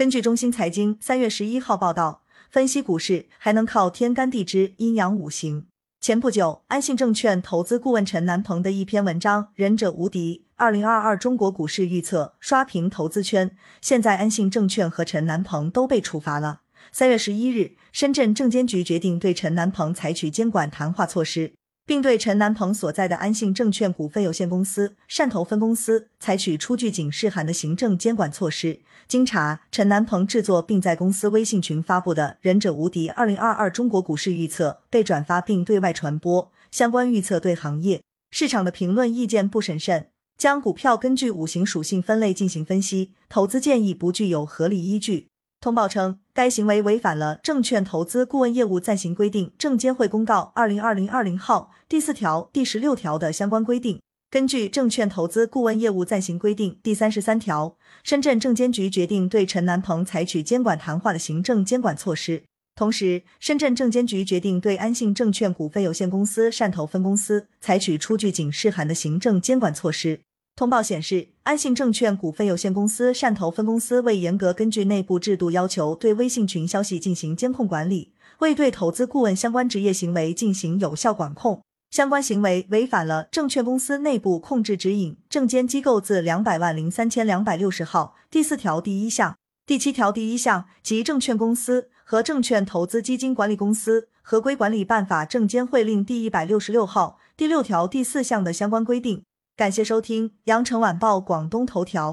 根据中新财经三月十一号报道，分析股市还能靠天干地支、阴阳五行。前不久，安信证券投资顾问陈南鹏的一篇文章《忍者无敌：二零二二中国股市预测》刷屏投资圈。现在，安信证券和陈南鹏都被处罚了。三月十一日，深圳证监局决定对陈南鹏采取监管谈话措施。并对陈南鹏所在的安信证券股份有限公司汕头分公司采取出具警示函的行政监管措施。经查，陈南鹏制作并在公司微信群发布的《忍者无敌二零二二中国股市预测》被转发并对外传播，相关预测对行业市场的评论意见不审慎，将股票根据五行属性分类进行分析，投资建议不具有合理依据。通报称，该行为违反了《证券投资顾问业务暂行规定》证监会公告二零二零二零号第四条、第十六条的相关规定。根据《证券投资顾问业务暂行规定》第三十三条，深圳证监局决定对陈南鹏采取监管谈话的行政监管措施。同时，深圳证监局决定对安信证券股份有限公司汕头分公司采取出具警示函的行政监管措施。通报显示，安信证券股份有限公司汕头分公司未严格根据内部制度要求对微信群消息进行监控管理，未对投资顾问相关职业行为进行有效管控，相关行为违反了《证券公司内部控制指引》证监机构字两百万零三千两百六十号第四条第一项、第七条第一项及《证券公司和证券投资基金管理公司合规管理办法》证监会令第一百六十六号第六条第四项的相关规定。感谢收听《羊城晚报广东头条》。